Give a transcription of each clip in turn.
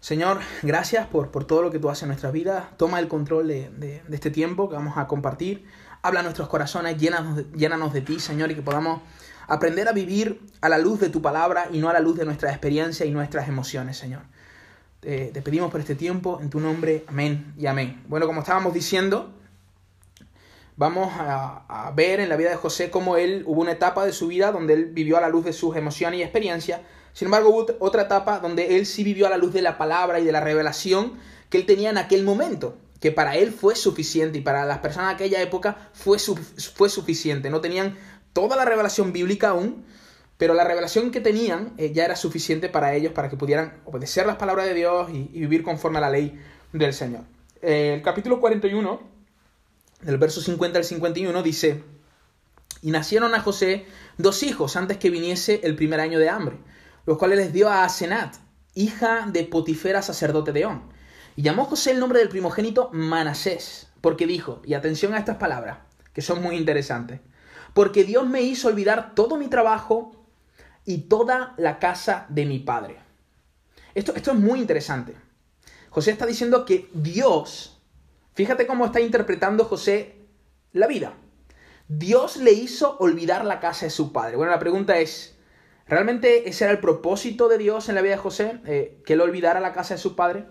Señor, gracias por, por, todo lo que tú haces en nuestras vidas. Toma el control de, de, este tiempo que vamos a compartir. Habla a nuestros corazones, llénanos de, de ti, Señor, y que podamos aprender a vivir a la luz de tu palabra y no a la luz de nuestra experiencia y nuestras emociones, Señor. Te, te pedimos por este tiempo, en tu nombre, amén y amén. Bueno, como estábamos diciendo, vamos a, a, ver en la vida de José cómo él hubo una etapa de su vida donde él vivió a la luz de sus emociones y experiencias. Sin embargo, otra etapa donde él sí vivió a la luz de la palabra y de la revelación que él tenía en aquel momento, que para él fue suficiente y para las personas de aquella época fue, su, fue suficiente. No tenían toda la revelación bíblica aún, pero la revelación que tenían eh, ya era suficiente para ellos, para que pudieran obedecer las palabras de Dios y, y vivir conforme a la ley del Señor. Eh, el capítulo 41, del verso 50 al 51, dice, y nacieron a José dos hijos antes que viniese el primer año de hambre, los cuales les dio a Asenat, hija de Potifera, sacerdote de On. Y llamó José el nombre del primogénito Manasés, porque dijo, y atención a estas palabras, que son muy interesantes, porque Dios me hizo olvidar todo mi trabajo y toda la casa de mi padre. Esto, esto es muy interesante. José está diciendo que Dios, fíjate cómo está interpretando José la vida. Dios le hizo olvidar la casa de su padre. Bueno, la pregunta es, ¿realmente ese era el propósito de Dios en la vida de José? Eh, ¿Que él olvidara la casa de su padre?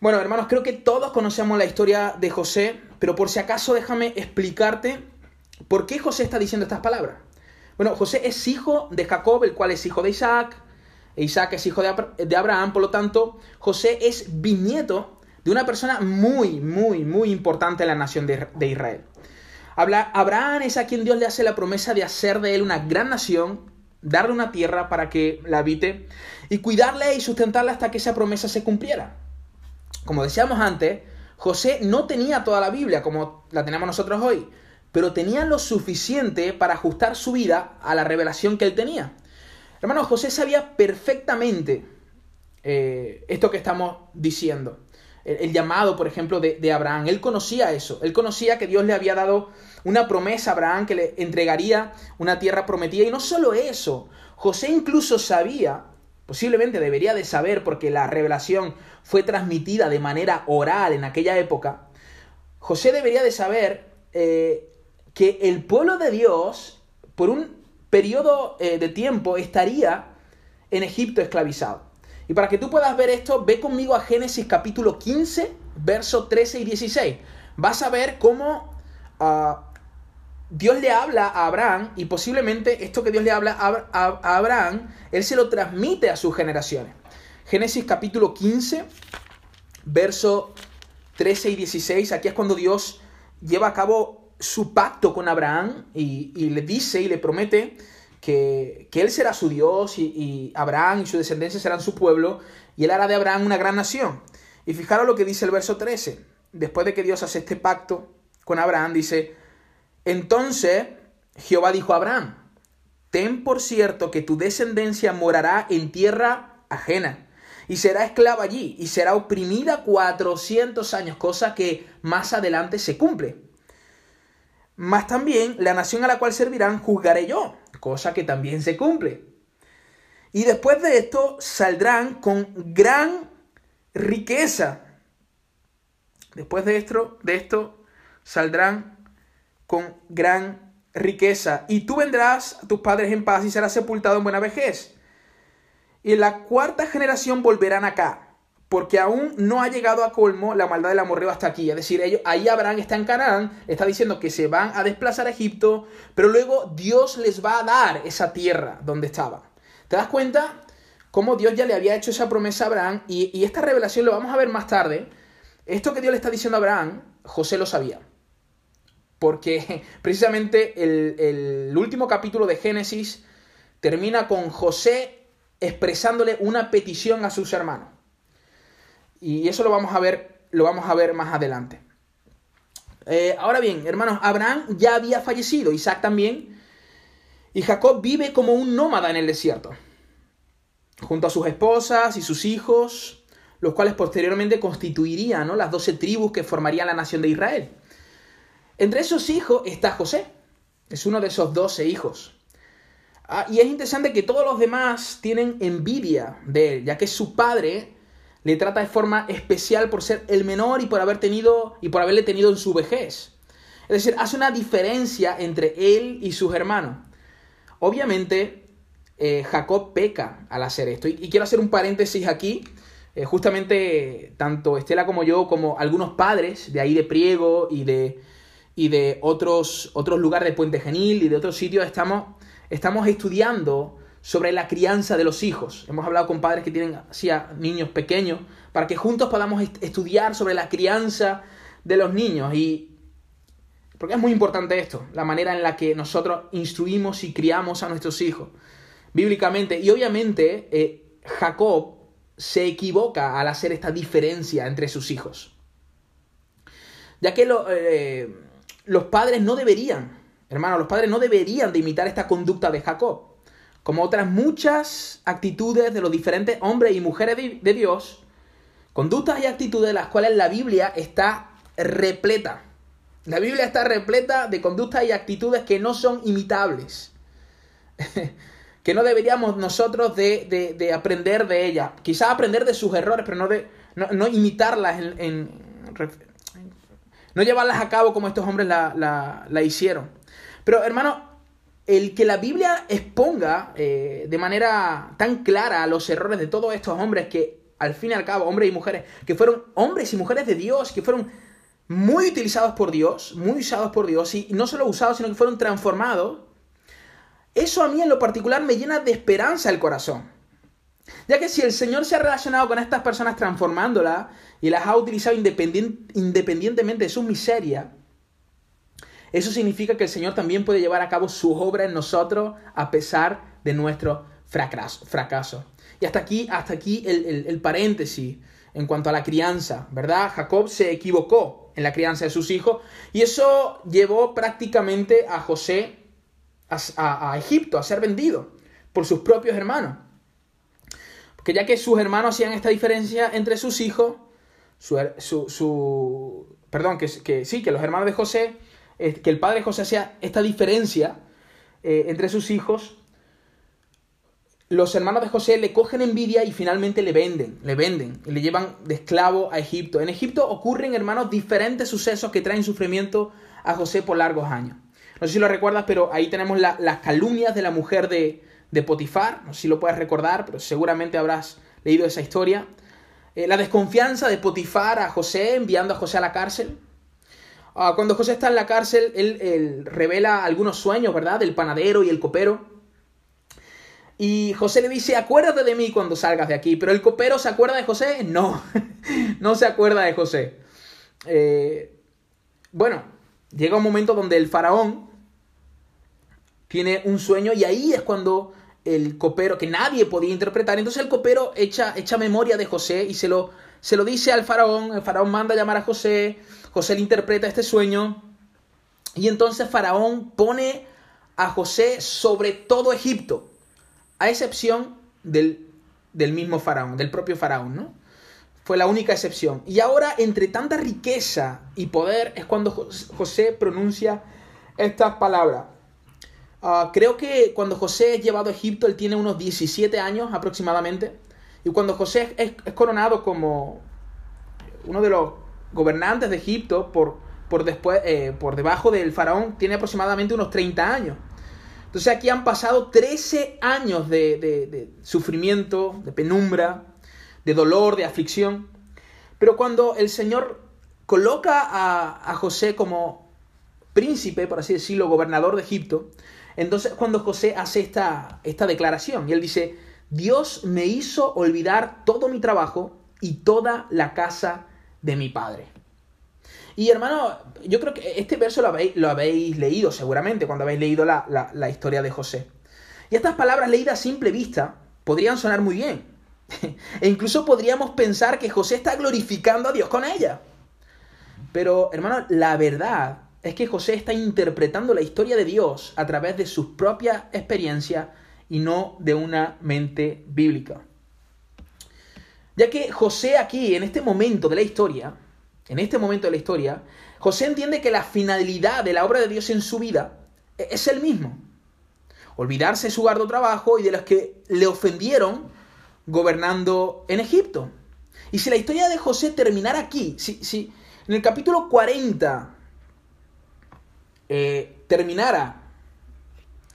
Bueno, hermanos, creo que todos conocemos la historia de José, pero por si acaso déjame explicarte por qué José está diciendo estas palabras. Bueno, José es hijo de Jacob, el cual es hijo de Isaac, e Isaac es hijo de Abraham, por lo tanto, José es bisnieto de una persona muy, muy, muy importante en la nación de, de Israel. Abraham es a quien Dios le hace la promesa de hacer de él una gran nación, darle una tierra para que la habite y cuidarla y sustentarla hasta que esa promesa se cumpliera. Como decíamos antes, José no tenía toda la Biblia como la tenemos nosotros hoy, pero tenía lo suficiente para ajustar su vida a la revelación que él tenía. Hermano, José sabía perfectamente eh, esto que estamos diciendo. El, llamado, por ejemplo, de, de, Abraham. Él conocía eso. Él conocía que Dios le había dado una promesa a Abraham que le entregaría una tierra prometida. Y no solo eso, José incluso sabía, posiblemente debería de saber porque la revelación fue transmitida de manera oral en aquella época. José debería de saber eh, que el pueblo de Dios, por un periodo eh, de tiempo, estaría en Egipto esclavizado. Y para que tú puedas ver esto, ve conmigo a Génesis capítulo 15, versos 13 y 16. Vas a ver cómo uh, Dios le habla a Abraham y posiblemente esto que Dios le habla a, Abraham, él se lo transmite a sus generaciones. Génesis capítulo 15, verso 13 y 16. Aquí es cuando Dios lleva a cabo su pacto con Abraham y le dice y le promete que, que él será su Dios y, y, Abraham y su descendencia serán su pueblo y él hará de Abraham una gran nación. Y fijaros lo que dice el verso 13. Después de que Dios hace este pacto con Abraham, dice, entonces Jehová dijo a Abraham, ten por cierto que tu descendencia morará en tierra ajena y será esclava allí y será oprimida 400 años, cosa que más adelante se cumple. Mas también la nación a la cual servirán juzgaré yo, cosa que también se cumple. Y después de esto saldrán con gran riqueza. Después de esto, de esto saldrán con gran riqueza. Y tú vendrás a tus padres en paz y serás sepultado en buena vejez. Y en la cuarta generación volverán acá, porque aún no ha llegado a colmo la maldad del amorreo hasta aquí. Es decir, ellos, ahí Abraham está en Canaán, está diciendo que se van a desplazar a Egipto, pero luego Dios les va a dar esa tierra donde estaban. ¿Te das cuenta? Cómo Dios ya le había hecho esa promesa a Abraham, y, y esta revelación lo vamos a ver más tarde. Esto que Dios le está diciendo a Abraham, José lo sabía. Porque precisamente el, el último capítulo de Génesis termina con José expresándole una petición a sus hermanos. Y eso lo vamos a ver, lo vamos a ver más adelante. Eh, ahora bien, hermanos, Abraham ya había fallecido, Isaac también, y Jacob vive como un nómada en el desierto, junto a sus esposas y sus hijos, los cuales posteriormente constituirían ¿no? las doce tribus que formarían la nación de Israel. Entre esos hijos está José, es uno de esos doce hijos. Ah, y es interesante que todos los demás tienen envidia de él, ya que su padre le trata de forma especial por ser el menor y por haber tenido y por haberle tenido en su vejez. Es decir, hace una diferencia entre él y sus hermanos. Obviamente, eh, Jacob peca al hacer esto. Y, quiero hacer un paréntesis aquí. Eh, justamente, tanto Estela como yo, como algunos padres de ahí de Priego y de, y de otros, otros lugares de Puente Genil y de otros sitios, estamos, estamos estudiando sobre la crianza de los hijos. Hemos hablado con padres que tienen así a niños pequeños para que juntos podamos estudiar sobre la crianza de los niños y porque es muy importante esto, la manera en la que nosotros instruimos y criamos a nuestros hijos bíblicamente y obviamente eh, Jacob se equivoca al hacer esta diferencia entre sus hijos. Ya que eh, los padres no deberían, hermano, los padres no deberían de imitar esta conducta de Jacob como otras muchas actitudes de los diferentes hombres y mujeres de, Dios, conductas y actitudes de las cuales la Biblia está repleta. La Biblia está repleta de conductas y actitudes que no son imitables, que no deberíamos nosotros de, aprender de ellas. Quizás aprender de sus errores, pero no, de, no, imitarlas, en, no llevarlas a cabo como estos hombres la, la hicieron. Pero hermano, el que la Biblia exponga eh, de manera tan clara los errores de todos estos hombres que, al fin y al cabo, hombres y mujeres, que fueron hombres y mujeres de Dios, que fueron muy utilizados por Dios, muy usados por Dios, y no solo usados, sino que fueron transformados, eso a mí en lo particular me llena de esperanza el corazón. Ya que si el Señor se ha relacionado con estas personas transformándolas y las ha utilizado independientemente de su miseria, eso significa que el Señor también puede llevar a cabo su obra en nosotros a pesar de nuestro fracaso. Y hasta aquí, hasta aquí el, paréntesis en cuanto a la crianza, ¿verdad? Jacob se equivocó en la crianza de sus hijos y eso llevó prácticamente a José a, Egipto a ser vendido por sus propios hermanos. Porque ya que sus hermanos hacían esta diferencia entre sus hijos, su, perdón, que, que sí, que los hermanos de José que el padre José hacía esta diferencia eh, entre sus hijos, los hermanos de José le cogen envidia y finalmente le venden, le venden y le llevan de esclavo a Egipto. En Egipto ocurren, hermanos, diferentes sucesos que traen sufrimiento a José por largos años. No sé si lo recuerdas, pero ahí tenemos las calumnias de la mujer de, Potifar, no sé si lo puedes recordar, pero seguramente habrás leído esa historia. Eh, la desconfianza de Potifar a José, enviando a José a la cárcel. Ah, cuando José está en la cárcel, él, revela algunos sueños, ¿verdad? Del panadero y el copero. Y José le dice, acuérdate de mí cuando salgas de aquí. Pero el copero se acuerda de José? No, no se acuerda de José. Eh, bueno, llega un momento donde el faraón tiene un sueño y ahí es cuando el copero, que nadie podía interpretar, entonces el copero echa, echa memoria de José y se lo, se lo dice al faraón, el faraón manda llamar a José, José le interpreta este sueño y entonces Faraón pone a José sobre todo Egipto, a excepción del, del mismo Faraón, del propio Faraón, ¿no? Fue la única excepción. Y ahora, entre tanta riqueza y poder, es cuando José pronuncia estas palabras. Ah, creo que cuando José es llevado a Egipto, él tiene unos 17 años aproximadamente. Y cuando José es coronado como uno de los gobernantes de Egipto por, por, después, eh, por debajo del faraón tiene aproximadamente unos 30 años. Entonces aquí han pasado 13 años de, sufrimiento, de penumbra, de dolor, de aflicción. Pero cuando el Señor coloca a, a José como príncipe, por así decirlo, gobernador de Egipto, entonces cuando José hace esta, esta declaración y él dice, Dios me hizo olvidar todo mi trabajo y toda la casa de mi Padre. Y hermano, yo creo que este verso lo habéis, lo habéis leído seguramente cuando habéis leído la, la historia de José. Y estas palabras leídas a simple vista podrían sonar muy bien. e incluso podríamos pensar que José está glorificando a Dios con ella. Pero, hermano, la verdad es que José está interpretando la historia de Dios a través de sus propias experiencias y no de una mente bíblica. Ya que José aquí, en este momento de la historia, en este momento de la historia, José entiende que la finalidad de la obra de Dios en su vida e-, es el mismo. Olvidarse de su arduo trabajo y de los que le ofendieron gobernando en Egipto. Y si la historia de José terminara aquí, si, si en el capítulo 40 eh, terminara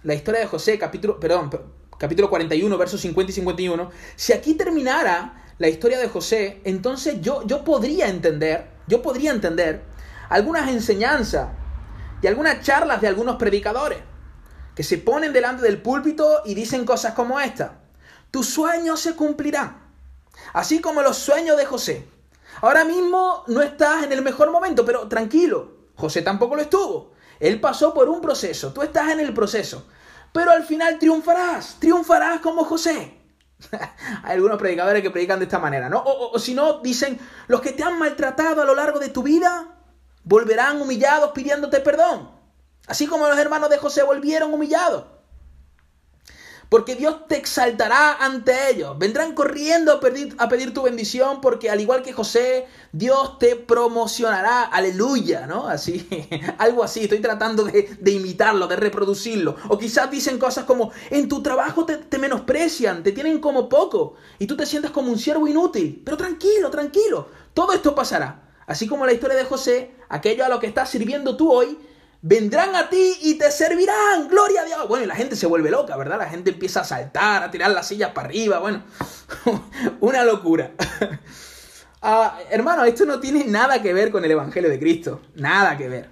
la historia de José, capítulo, perdón, capítulo 41, versos 50 y 51, si aquí terminara la historia de José, entonces yo, yo podría entender, yo podría entender algunas enseñanzas y algunas charlas de algunos predicadores que se ponen delante del púlpito y dicen cosas como esta. Tus sueños se cumplirán, así como los sueños de José. Ahora mismo no estás en el mejor momento, pero tranquilo, José tampoco lo estuvo. Él pasó por un proceso, tú estás en el proceso, pero al final triunfarás, triunfarás como José. Hay algunos predicadores que predican de esta manera, ¿no? O, o si no, dicen, los que te han maltratado a lo largo de tu vida volverán humillados pidiéndote perdón. Así como los hermanos de José volvieron humillados. Porque Dios te exaltará ante ellos. Vendrán corriendo a pedir, a pedir, tu bendición porque al igual que José, Dios te promocionará. Aleluya, ¿no? Así, algo así. Estoy tratando de, imitarlo, de reproducirlo. O quizás dicen cosas como, en tu trabajo te, te menosprecian, te tienen como poco y tú te sientes como un siervo inútil. Pero tranquilo, tranquilo. Todo esto pasará. Así como la historia de José, aquello a lo que estás sirviendo tú hoy, vendrán a ti y te servirán. Gloria a Dios. Bueno, y la gente se vuelve loca, ¿verdad? La gente empieza a saltar, a tirar las sillas para arriba. Bueno, una locura. Ah, hermano, esto no tiene nada que ver con el Evangelio de Cristo. Nada que ver.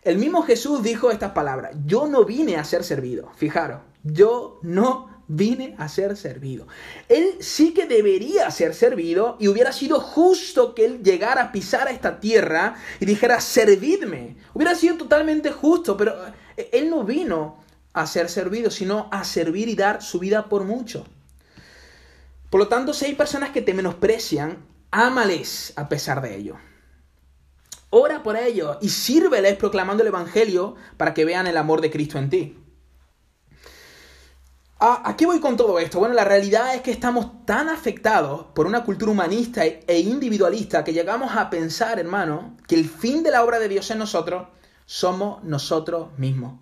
El mismo Jesús dijo estas palabras. Yo no vine a ser servido. Fijaros, yo no vine a ser servido. Él sí que debería ser servido y hubiera sido justo que él llegara a pisar a esta tierra y dijera, servidme. Hubiera sido totalmente justo, pero eh, él no vino a ser servido, sino a servir y dar su vida por mucho. Por lo tanto, si hay personas que te menosprecian, ámales a pesar de ello. Ora por ellos y sírveles proclamando el Evangelio para que vean el amor de Cristo en ti. ¿A, qué voy con todo esto? Bueno, la realidad es que estamos tan afectados por una cultura humanista e, e individualista que llegamos a pensar, hermano, que el fin de la obra de Dios en nosotros somos nosotros mismos.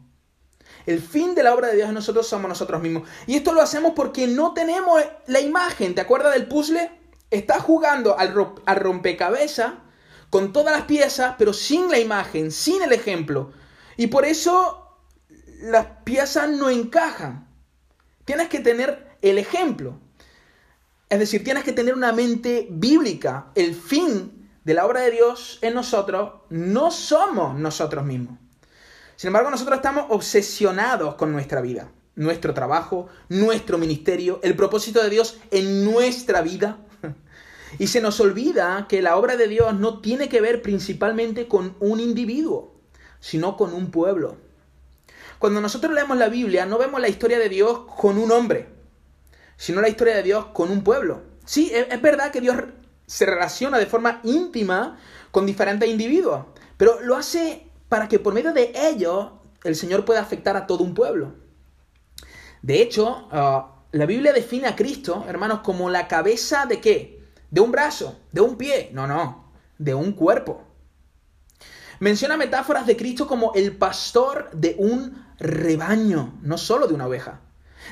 El fin de la obra de Dios en nosotros somos nosotros mismos. Y esto lo hacemos porque no tenemos la imagen. ¿Te acuerdas del puzzle? Estás jugando al, al rompecabezas con todas las piezas, pero sin la imagen, sin el ejemplo. Y por eso las piezas no encajan. Tienes que tener el ejemplo. Es decir, tienes que tener una mente bíblica. El fin de la obra de Dios en nosotros no somos nosotros mismos. Sin embargo, nosotros estamos obsesionados con nuestra vida, nuestro trabajo, nuestro ministerio, el propósito de Dios en nuestra vida. Y se nos olvida que la obra de Dios no tiene que ver principalmente con un individuo, sino con un pueblo. Cuando nosotros leemos la Biblia, no vemos la historia de Dios con un hombre, sino la historia de Dios con un pueblo. Sí, es, verdad que Dios se relaciona de forma íntima con diferentes individuos, pero lo hace para que por medio de ellos el Señor pueda afectar a todo un pueblo. De hecho, ah, la Biblia define a Cristo, hermanos, como la cabeza de qué? De un brazo, de un pie, no, no, de un cuerpo. Menciona metáforas de Cristo como el pastor de un rebaño, no solo de una oveja.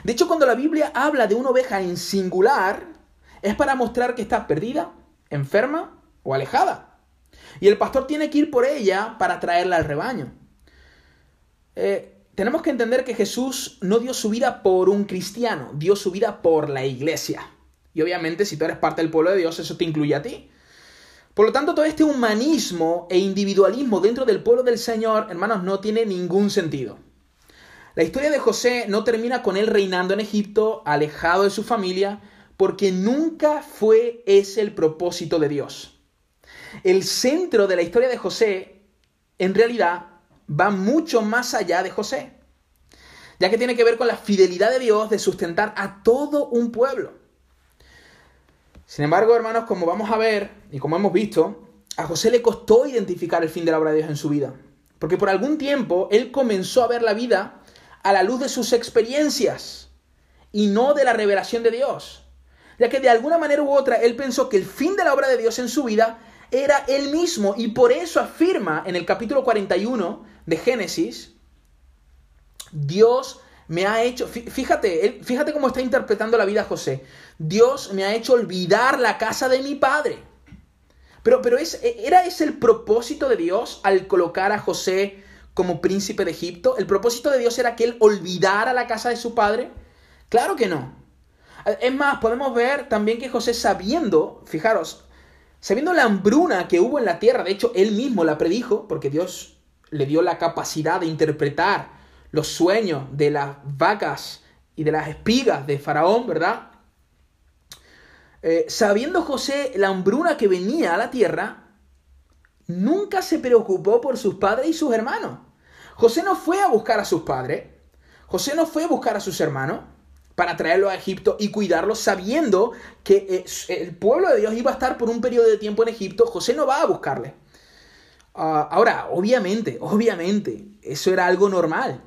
De hecho, cuando la Biblia habla de una oveja en singular, es para mostrar que está perdida, enferma o alejada. Y el pastor tiene que ir por ella para traerla al rebaño. Eh, tenemos que entender que Jesús no dio su vida por un cristiano, dio su vida por la iglesia. Y obviamente si tú eres parte del pueblo de Dios, eso te incluye a ti. Por lo tanto, todo este humanismo e individualismo dentro del pueblo del Señor, hermanos, no tiene ningún sentido. La historia de José no termina con él reinando en Egipto, alejado de su familia, porque nunca fue ese el propósito de Dios. El centro de la historia de José, en realidad, va mucho más allá de José, ya que tiene que ver con la fidelidad de Dios de sustentar a todo un pueblo. Sin embargo, hermanos, como vamos a ver y como hemos visto, a José le costó identificar el fin de la obra de Dios en su vida, porque por algún tiempo él comenzó a ver la vida a la luz de sus experiencias y no de la revelación de Dios. Ya que de alguna manera u otra él pensó que el fin de la obra de Dios en su vida era él mismo y por eso afirma en el capítulo 41 de Génesis, Dios me ha hecho, fíjate, fíjate cómo está interpretando la vida José. Dios me ha hecho olvidar la casa de mi padre. Pero, pero es, ¿era ese el propósito de Dios al colocar a José como príncipe de Egipto? ¿El propósito de Dios era que él olvidara la casa de su padre? Claro que no. Es más, podemos ver también que José sabiendo, fijaros, sabiendo la hambruna que hubo en la tierra, de hecho él mismo la predijo, porque Dios le dio la capacidad de interpretar los sueños de las vacas y de las espigas de Faraón, ¿verdad? Eh, sabiendo José la hambruna que venía a la tierra, nunca se preocupó por sus padres y sus hermanos. José no fue a buscar a sus padres, José no fue a buscar a sus hermanos para traerlos a Egipto y cuidarlos sabiendo que eh, el pueblo de Dios iba a estar por un periodo de tiempo en Egipto, José no va a buscarle. Ah, ahora, obviamente, obviamente, eso era algo normal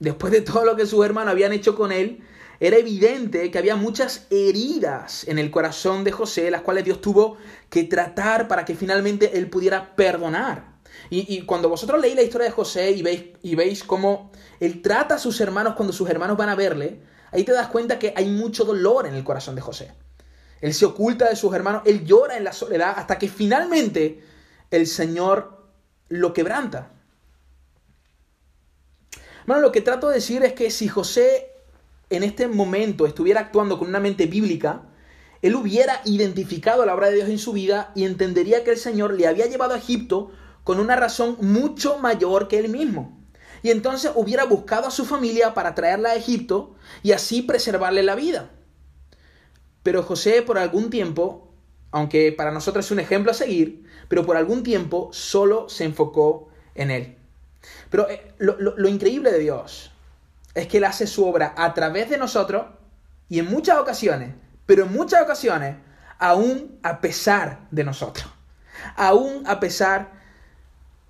después de todo lo que sus hermanos habían hecho con él, era evidente que había muchas heridas en el corazón de José, las cuales Dios tuvo que tratar para que finalmente él pudiera perdonar. Y, cuando vosotros leéis la historia de José y veis, y veis cómo él trata a sus hermanos cuando sus hermanos van a verle, ahí te das cuenta que hay mucho dolor en el corazón de José. Él se oculta de sus hermanos, él llora en la soledad hasta que finalmente el Señor lo quebranta. Bueno, lo que trato de decir es que si José en este momento estuviera actuando con una mente bíblica, él hubiera identificado la obra de Dios en su vida y entendería que el Señor le había llevado a Egipto con una razón mucho mayor que él mismo. Y entonces hubiera buscado a su familia para traerla a Egipto y así preservarle la vida. Pero José por algún tiempo, aunque para nosotros es un ejemplo a seguir, pero por algún tiempo solo se enfocó en él. Pero eh, lo, increíble de Dios es que Él hace su obra a través de nosotros y en muchas ocasiones, pero en muchas ocasiones, aún a pesar de nosotros. Aún a pesar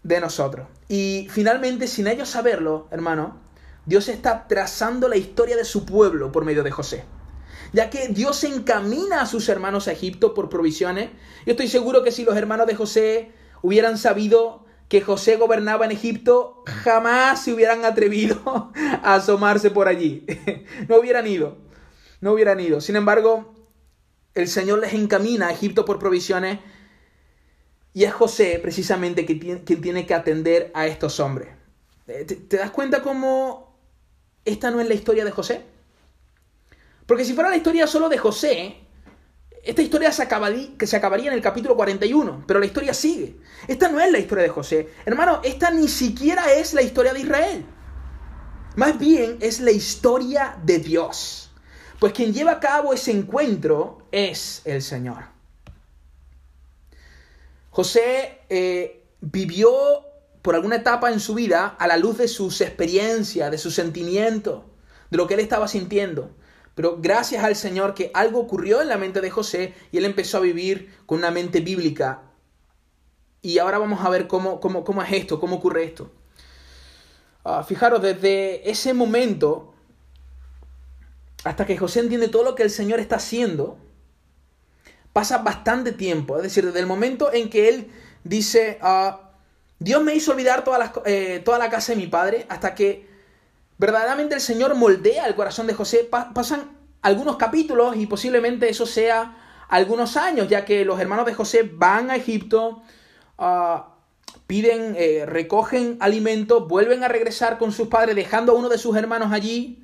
de nosotros. Y finalmente, sin ellos saberlo, hermano, Dios está trazando la historia de su pueblo por medio de José. Ya que Dios encamina a sus hermanos a Egipto por provisiones. Yo estoy seguro que si los hermanos de José hubieran sabido que José gobernaba en Egipto, jamás se hubieran atrevido a asomarse por allí. no hubieran ido. No hubieran ido. Sin embargo, el Señor les encamina a Egipto por provisiones y es José precisamente quien tiene que atender a estos hombres. Eh, ¿Te, das cuenta cómo esta no es la historia de José? Porque si fuera la historia solo de José, esta historia se que se acabaría en el capítulo 41, pero la historia sigue. Esta no es la historia de José. Hermano, esta ni siquiera es la historia de Israel. Más bien es la historia de Dios. Pues quien lleva a cabo ese encuentro es el Señor. José eh, vivió por alguna etapa en su vida a la luz de sus experiencias, de sus sentimientos, de lo que él estaba sintiendo. Pero gracias al Señor que algo ocurrió en la mente de José y él empezó a vivir con una mente bíblica. Y ahora vamos a ver cómo, cómo, cómo es esto, cómo ocurre esto. Ah, fijaros, desde ese momento hasta que José entiende todo lo que el Señor está haciendo, pasa bastante tiempo. Es decir, desde el momento en que él dice, ah, Dios me hizo olvidar eh, toda la casa de mi padre, hasta que verdaderamente el Señor moldea el corazón de José, pasan algunos capítulos y posiblemente eso sea algunos años, ya que los hermanos de José van a Egipto, ah, piden, eh, recogen alimento, vuelven a regresar con sus padres, dejando a uno de sus hermanos allí.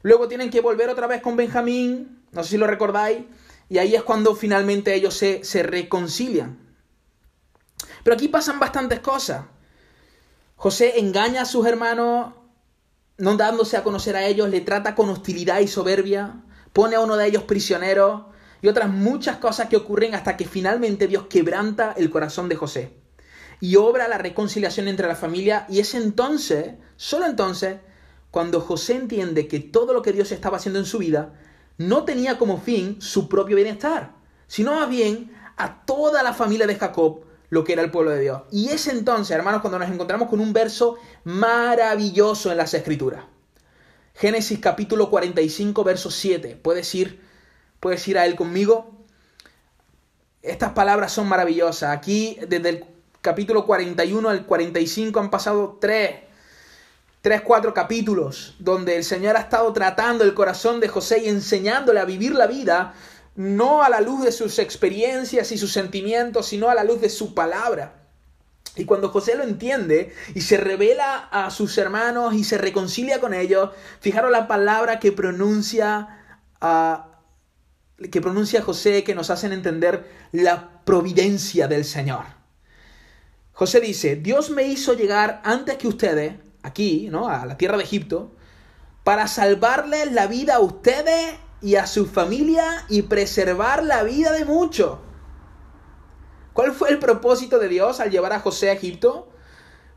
Luego tienen que volver otra vez con Benjamín, no sé si lo recordáis, y ahí es cuando finalmente ellos se, se reconcilian. Pero aquí pasan bastantes cosas. José engaña a sus hermanos, no dándose a conocer a ellos, le trata con hostilidad y soberbia, pone a uno de ellos prisionero y otras muchas cosas que ocurren hasta que finalmente Dios quebranta el corazón de José y obra la reconciliación entre la familia. Y es entonces, solo entonces, cuando José entiende que todo lo que Dios estaba haciendo en su vida no tenía como fin su propio bienestar, sino más bien a toda la familia de Jacob lo que era el pueblo de Dios. Y es entonces, hermanos, cuando nos encontramos con un verso maravilloso en las Escrituras. Génesis capítulo 45, verso 7. ¿Puedes ir, puedes ir a él conmigo? Estas palabras son maravillosas. Aquí, desde el capítulo 41 al 45, han pasado tres, tres, cuatro capítulos donde el Señor ha estado tratando el corazón de José y enseñándole a vivir la vida, no a la luz de sus experiencias y sus sentimientos, sino a la luz de su palabra. Y cuando José lo entiende y se revela a sus hermanos y se reconcilia con ellos, fijaros la palabra que pronuncia que pronuncia José que nos hacen entender la providencia del Señor. José dice, Dios me hizo llegar antes que ustedes, aquí, ¿no? A la tierra de Egipto, para salvarles la vida a ustedes y a su familia y preservar la vida de muchos. ¿Cuál fue el propósito de Dios al llevar a José a Egipto?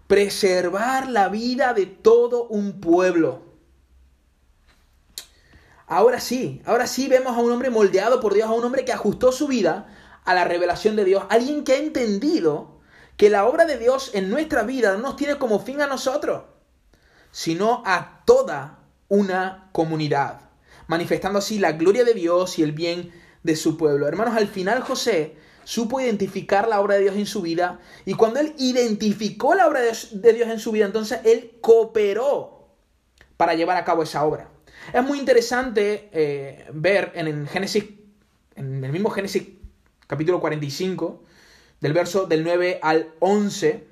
Preservar la vida de todo un pueblo. Ahora sí, ahora sí vemos a un hombre moldeado por Dios, a un hombre que ajustó su vida a la revelación de Dios, alguien que ha entendido que la obra de Dios en nuestra vida no nos tiene como fin a nosotros, sino a toda una comunidad, manifestando así la gloria de Dios y el bien de su pueblo. Hermanos, al final José supo identificar la obra de Dios en su vida y cuando él identificó la obra de Dios en su vida, entonces él cooperó para llevar a cabo esa obra. Es muy interesante eh, ver en el Génesis, en el mismo Génesis capítulo 45, del verso del 9 al 11,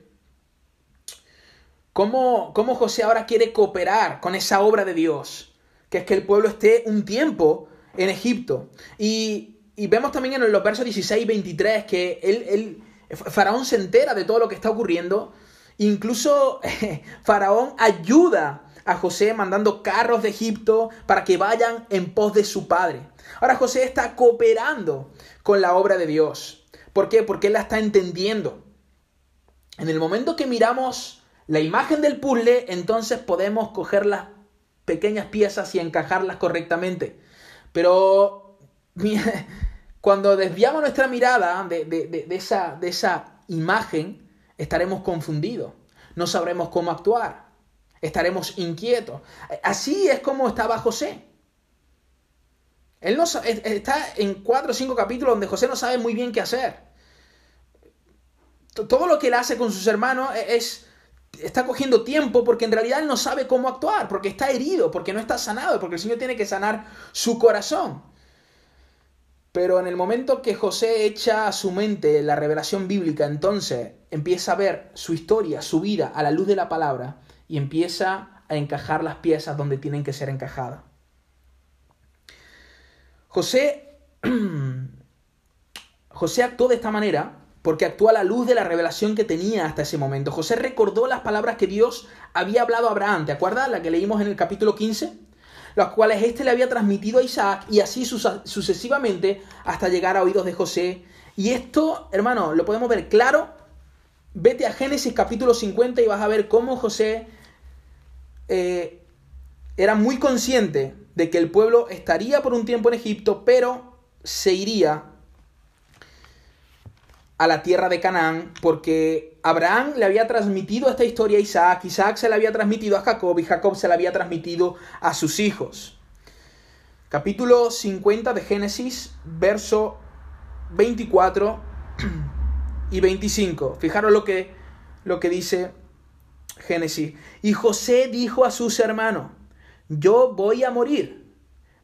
cómo, cómo José ahora quiere cooperar con esa obra de Dios, que es que el pueblo esté un tiempo en Egipto. Y y vemos también en los versos 16 y 23 que él, Faraón se entera de todo lo que está ocurriendo. Incluso Faraón ayuda a José mandando carros de Egipto para que vayan en pos de su padre. Ahora José está cooperando con la obra de Dios. ¿Por qué? Porque él la está entendiendo. En el momento que miramos la imagen del puzzle, entonces podemos coger las pequeñas piezas y encajarlas correctamente. Pero cuando desviamos nuestra mirada de, esa, imagen, estaremos confundidos, no sabremos cómo actuar, estaremos inquietos. Así es como estaba José. Él no, está en cuatro o cinco capítulos donde José no sabe muy bien qué hacer. Todo lo que él hace con sus hermanos e, es, está cogiendo tiempo porque en realidad él no sabe cómo actuar, porque está herido, porque no está sanado, porque el Señor tiene que sanar su corazón. Pero en el momento que José echa a su mente la revelación bíblica, entonces empieza a ver su historia, su vida a la luz de la palabra y empieza a encajar las piezas donde tienen que ser encajadas. José, José actuó de esta manera porque actuó a la luz de la revelación que tenía hasta ese momento. José recordó las palabras que Dios había hablado a Abraham. ¿Te acuerdas? La que leímos en el capítulo 15 los cuales éste le había transmitido a Isaac y así sucesivamente hasta llegar a oídos de José. Y esto, hermano, lo podemos ver claro. Vete a Génesis capítulo 50 y vas a ver cómo José eh, era muy consciente de que el pueblo estaría por un tiempo en Egipto, pero se iría a la tierra de Canaán porque Abraham le había transmitido esta historia a Isaac, Isaac se la había transmitido a Jacob y Jacob se la había transmitido a sus hijos. Capítulo 50 de Génesis, verso 24 y 25. Fijaros lo que, lo que dice Génesis. Y José dijo a sus hermanos, yo voy a morir,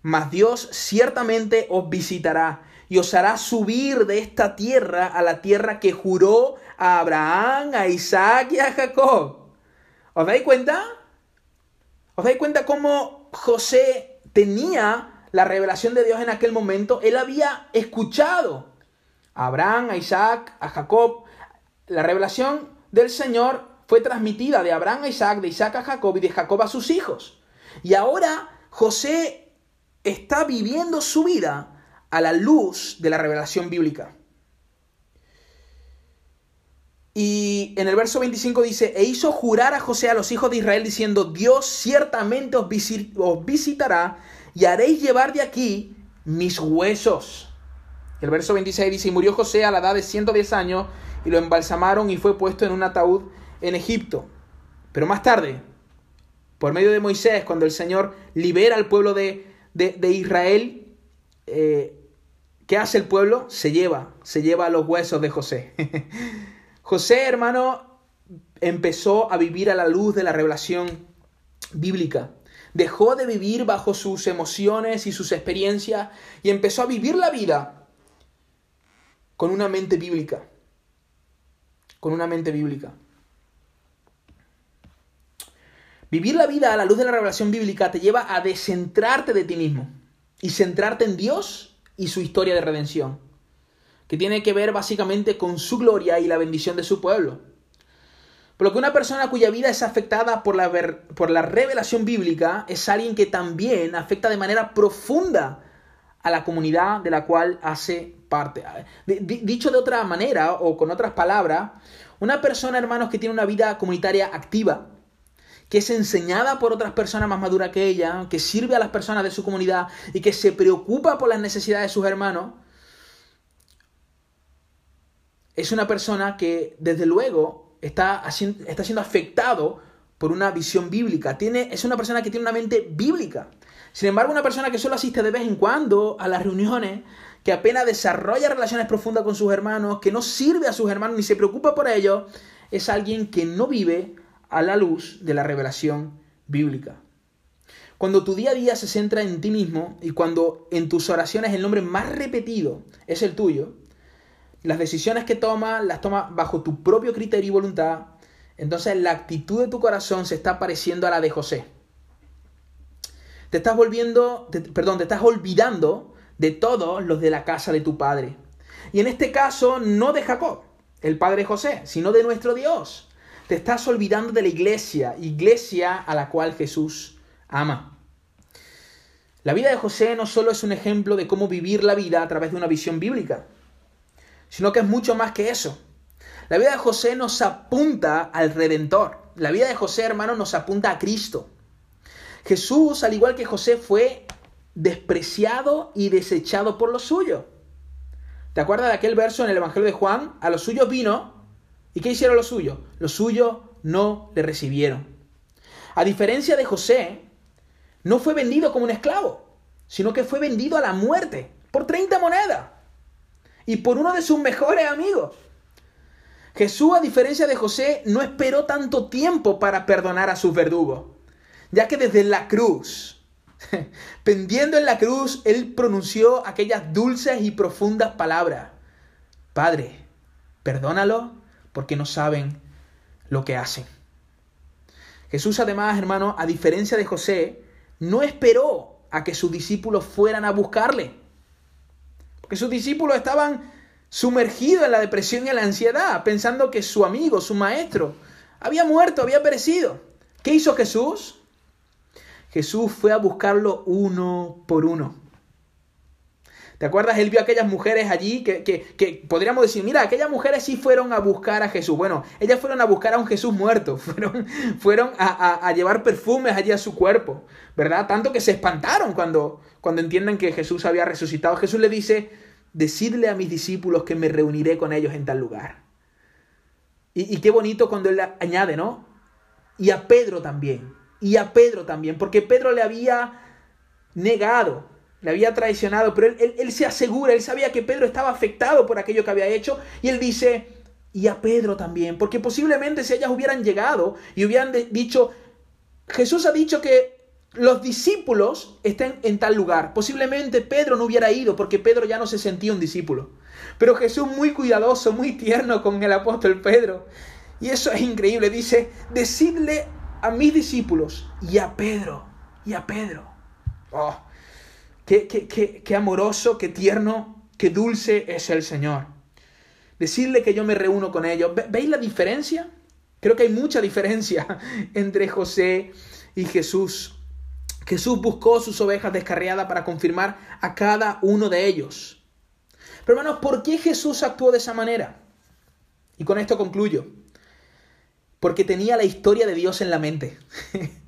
mas Dios ciertamente os visitará y os hará subir de esta tierra a la tierra que juró a Abraham, a Isaac y a Jacob. ¿Os dais cuenta? ¿Os dais cuenta cómo José tenía la revelación de Dios en aquel momento? Él había escuchado a Abraham, a Isaac, a Jacob. La revelación del Señor fue transmitida de Abraham a Isaac, de Isaac a Jacob y de Jacob a sus hijos. Y ahora José está viviendo su vida a la luz de la revelación bíblica. Y en el verso 25 dice, e hizo jurar a José a los hijos de Israel diciendo, Dios ciertamente os, visitará y haréis llevar de aquí mis huesos. El verso 26 dice, y murió José a la edad de 110 años y lo embalsamaron y fue puesto en un ataúd en Egipto. Pero más tarde, por medio de Moisés, cuando el Señor libera al pueblo de, de Israel, eh, ¿qué hace el pueblo? Se lleva, se lleva los huesos de José. José, hermano, empezó a vivir a la luz de la revelación bíblica. Dejó de vivir bajo sus emociones y sus experiencias y empezó a vivir la vida con una mente bíblica. Con una mente bíblica. Vivir la vida a la luz de la revelación bíblica te lleva a descentrarte de ti mismo y centrarte en Dios y su historia de redención, que tiene que ver básicamente con su gloria y la bendición de su pueblo. Por lo que una persona cuya vida es afectada por la, por la revelación bíblica es alguien que también afecta de manera profunda a la comunidad de la cual hace parte. Dicho de otra manera o con otras palabras, una persona, hermanos, que tiene una vida comunitaria activa, que es enseñada por otras personas más maduras que ella, que sirve a las personas de su comunidad y que se preocupa por las necesidades de sus hermanos, es una persona que desde luego está, está siendo afectado por una visión bíblica. Tiene, es una persona que tiene una mente bíblica. Sin embargo, una persona que solo asiste de vez en cuando a las reuniones, que apenas desarrolla relaciones profundas con sus hermanos, que no sirve a sus hermanos ni se preocupa por ellos, es alguien que no vive a la luz de la revelación bíblica. Cuando tu día a día se centra en ti mismo y cuando en tus oraciones el nombre más repetido es el tuyo, las decisiones que tomas las tomas bajo tu propio criterio y voluntad, entonces la actitud de tu corazón se está pareciendo a la de José. Te estás volviendo, perdón, te estás olvidando de todos los de la casa de tu padre. Y en este caso no de Jacob, el padre José, sino de nuestro Dios. Te estás olvidando de la iglesia, iglesia a la cual Jesús ama. La vida de José no solo es un ejemplo de cómo vivir la vida a través de una visión bíblica, sino que es mucho más que eso. La vida de José nos apunta al Redentor. La vida de José, hermano, nos apunta a Cristo. Jesús, al igual que José, fue despreciado y desechado por los suyos. ¿Te acuerdas de aquel verso en el Evangelio de Juan? A los suyos vino. ¿Y qué hicieron los suyos? Los suyos no le recibieron. A diferencia de José, no fue vendido como un esclavo, sino que fue vendido a la muerte por 30 monedas y por uno de sus mejores amigos. Jesús, a diferencia de José, no esperó tanto tiempo para perdonar a sus verdugos, ya que desde la cruz, pendiendo en la cruz, él pronunció aquellas dulces y profundas palabras. Padre, perdónalo porque no saben lo que hacen. Jesús además, hermano, a diferencia de José, no esperó a que sus discípulos fueran a buscarle que sus discípulos estaban sumergidos en la depresión y en la ansiedad, pensando que su amigo, su maestro, había muerto, había perecido. ¿Qué hizo Jesús? Jesús fue a buscarlo uno por uno. ¿Te acuerdas? Él vio a aquellas mujeres allí que, que, podríamos decir, mira, aquellas mujeres sí fueron a buscar a Jesús. Bueno, ellas fueron a buscar a un Jesús muerto, fueron, fueron a, a, llevar perfumes allí a su cuerpo, ¿verdad? Tanto que se espantaron cuando, cuando entienden que Jesús había resucitado. Jesús le dice, decidle a mis discípulos que me reuniré con ellos en tal lugar. Y, y qué bonito cuando él añade, ¿no? Y a Pedro también, y a Pedro también, porque Pedro le había negado le había traicionado, pero él, se asegura, él sabía que Pedro estaba afectado por aquello que había hecho, y él dice, y a Pedro también, porque posiblemente si ellas hubieran llegado y hubieran dicho, Jesús ha dicho que los discípulos estén en tal lugar, posiblemente Pedro no hubiera ido, porque Pedro ya no se sentía un discípulo. Pero Jesús muy cuidadoso, muy tierno con el apóstol Pedro, y eso es increíble, dice, decidle a mis discípulos y a Pedro, y a Pedro. Oh, Qué, amoroso, qué tierno, qué dulce es el Señor. Decirle que yo me reúno con ellos. ¿Veis la diferencia? Creo que hay mucha diferencia entre José y Jesús. Jesús buscó sus ovejas descarriadas para confirmar a cada uno de ellos. Pero hermanos, ¿por qué Jesús actuó de esa manera? Y con esto concluyo. Porque tenía la historia de Dios en la mente.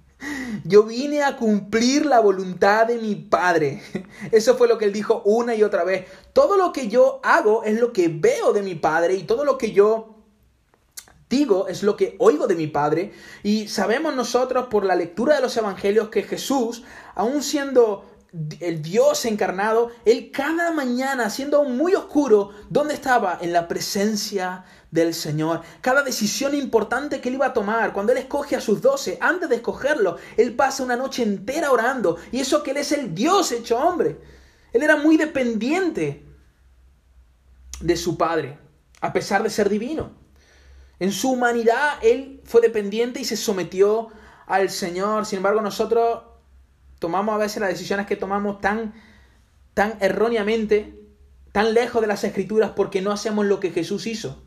Yo vine a cumplir la voluntad de mi Padre. Eso fue lo que él dijo una y otra vez. Todo lo que yo hago es lo que veo de mi Padre y todo lo que yo digo es lo que oigo de mi Padre. Y sabemos nosotros por la lectura de los Evangelios que Jesús, aun siendo el Dios encarnado, él cada mañana, siendo muy oscuro, ¿dónde estaba? En la presencia del Señor. Cada decisión importante que él iba a tomar, cuando él escoge a sus doce, antes de escogerlo, él pasa una noche entera orando. Y eso que él es el Dios hecho hombre. Él era muy dependiente de su Padre, a pesar de ser divino. En su humanidad, él fue dependiente y se sometió al Señor. Sin embargo, nosotros tomamos a veces las decisiones que tomamos tan, tan erróneamente, tan lejos de las escrituras, porque no hacemos lo que Jesús hizo.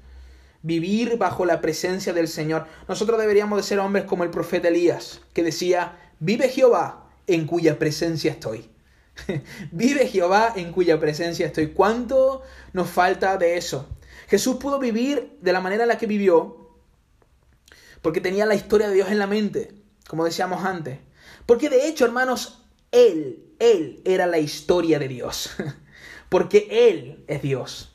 Vivir bajo la presencia del Señor. Nosotros deberíamos de ser hombres como el profeta Elías, que decía, vive Jehová en cuya presencia estoy. vive Jehová en cuya presencia estoy. ¿Cuánto nos falta de eso? Jesús pudo vivir de la manera en la que vivió porque tenía la historia de Dios en la mente, como decíamos antes. Porque de hecho, hermanos, Él, Él era la historia de Dios. Porque Él es Dios.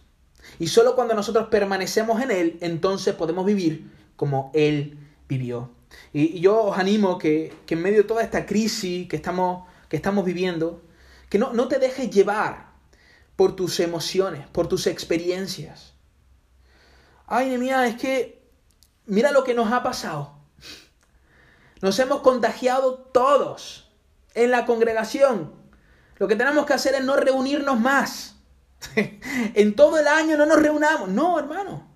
Y solo cuando nosotros permanecemos en Él, entonces podemos vivir como Él vivió. Y, yo os animo que, que, en medio de toda esta crisis que estamos, que estamos viviendo, que no, no te dejes llevar por tus emociones, por tus experiencias. Ay, mía, es que mira lo que nos ha pasado. Nos hemos contagiado todos en la congregación. Lo que tenemos que hacer es no reunirnos más. en todo el año no nos reunamos. No, hermano.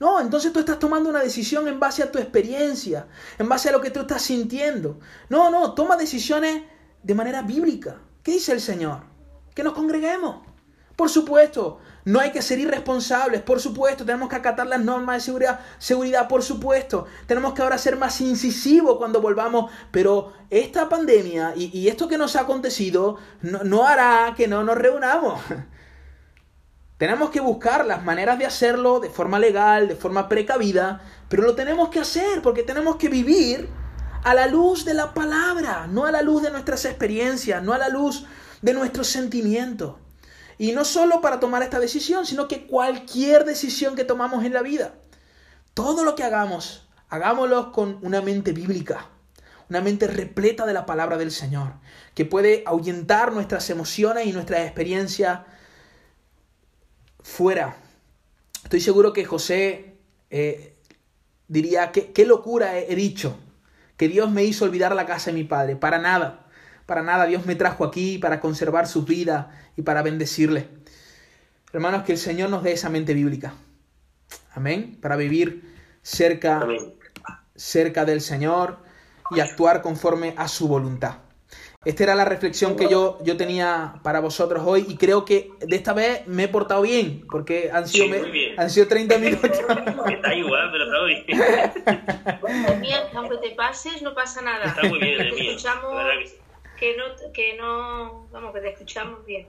No, entonces tú estás tomando una decisión en base a tu experiencia, en base a lo que tú estás sintiendo. No, no, toma decisiones de manera bíblica. ¿Qué dice el Señor? Que nos congreguemos. Por supuesto, no hay que ser irresponsables, por supuesto, tenemos que acatar las normas de seguridad, seguridad, por supuesto. Tenemos que ahora ser más incisivos cuando volvamos, pero esta pandemia y, esto que nos ha acontecido no, no hará que no nos reunamos. Tenemos que buscar las maneras de hacerlo de forma legal, de forma precavida, pero lo tenemos que hacer porque tenemos que vivir a la luz de la palabra, no a la luz de nuestras experiencias, no a la luz de nuestros sentimientos. Y no solo para tomar esta decisión, sino que cualquier decisión que tomamos en la vida, todo lo que hagamos, hagámoslo con una mente bíblica, una mente repleta de la palabra del Señor, que puede ahuyentar nuestras emociones y nuestras experiencias fuera. Estoy seguro que José eh, diría, qué locura he dicho, que Dios me hizo olvidar la casa de mi padre, para nada. Para nada, Dios me trajo aquí para conservar su vida y para bendecirle. Hermanos, que el Señor nos dé esa mente bíblica. Amén. Para vivir cerca, cerca del Señor y actuar conforme a su voluntad. Esta era la reflexión que yo, yo tenía para vosotros hoy y creo que de esta vez me he portado bien, porque han sido, han sido 30 minutos. Está igual, pero está bien. aunque te pases, no pasa nada. Está muy bien, Te escuchamos que no, que no, vamos, que te escuchamos bien.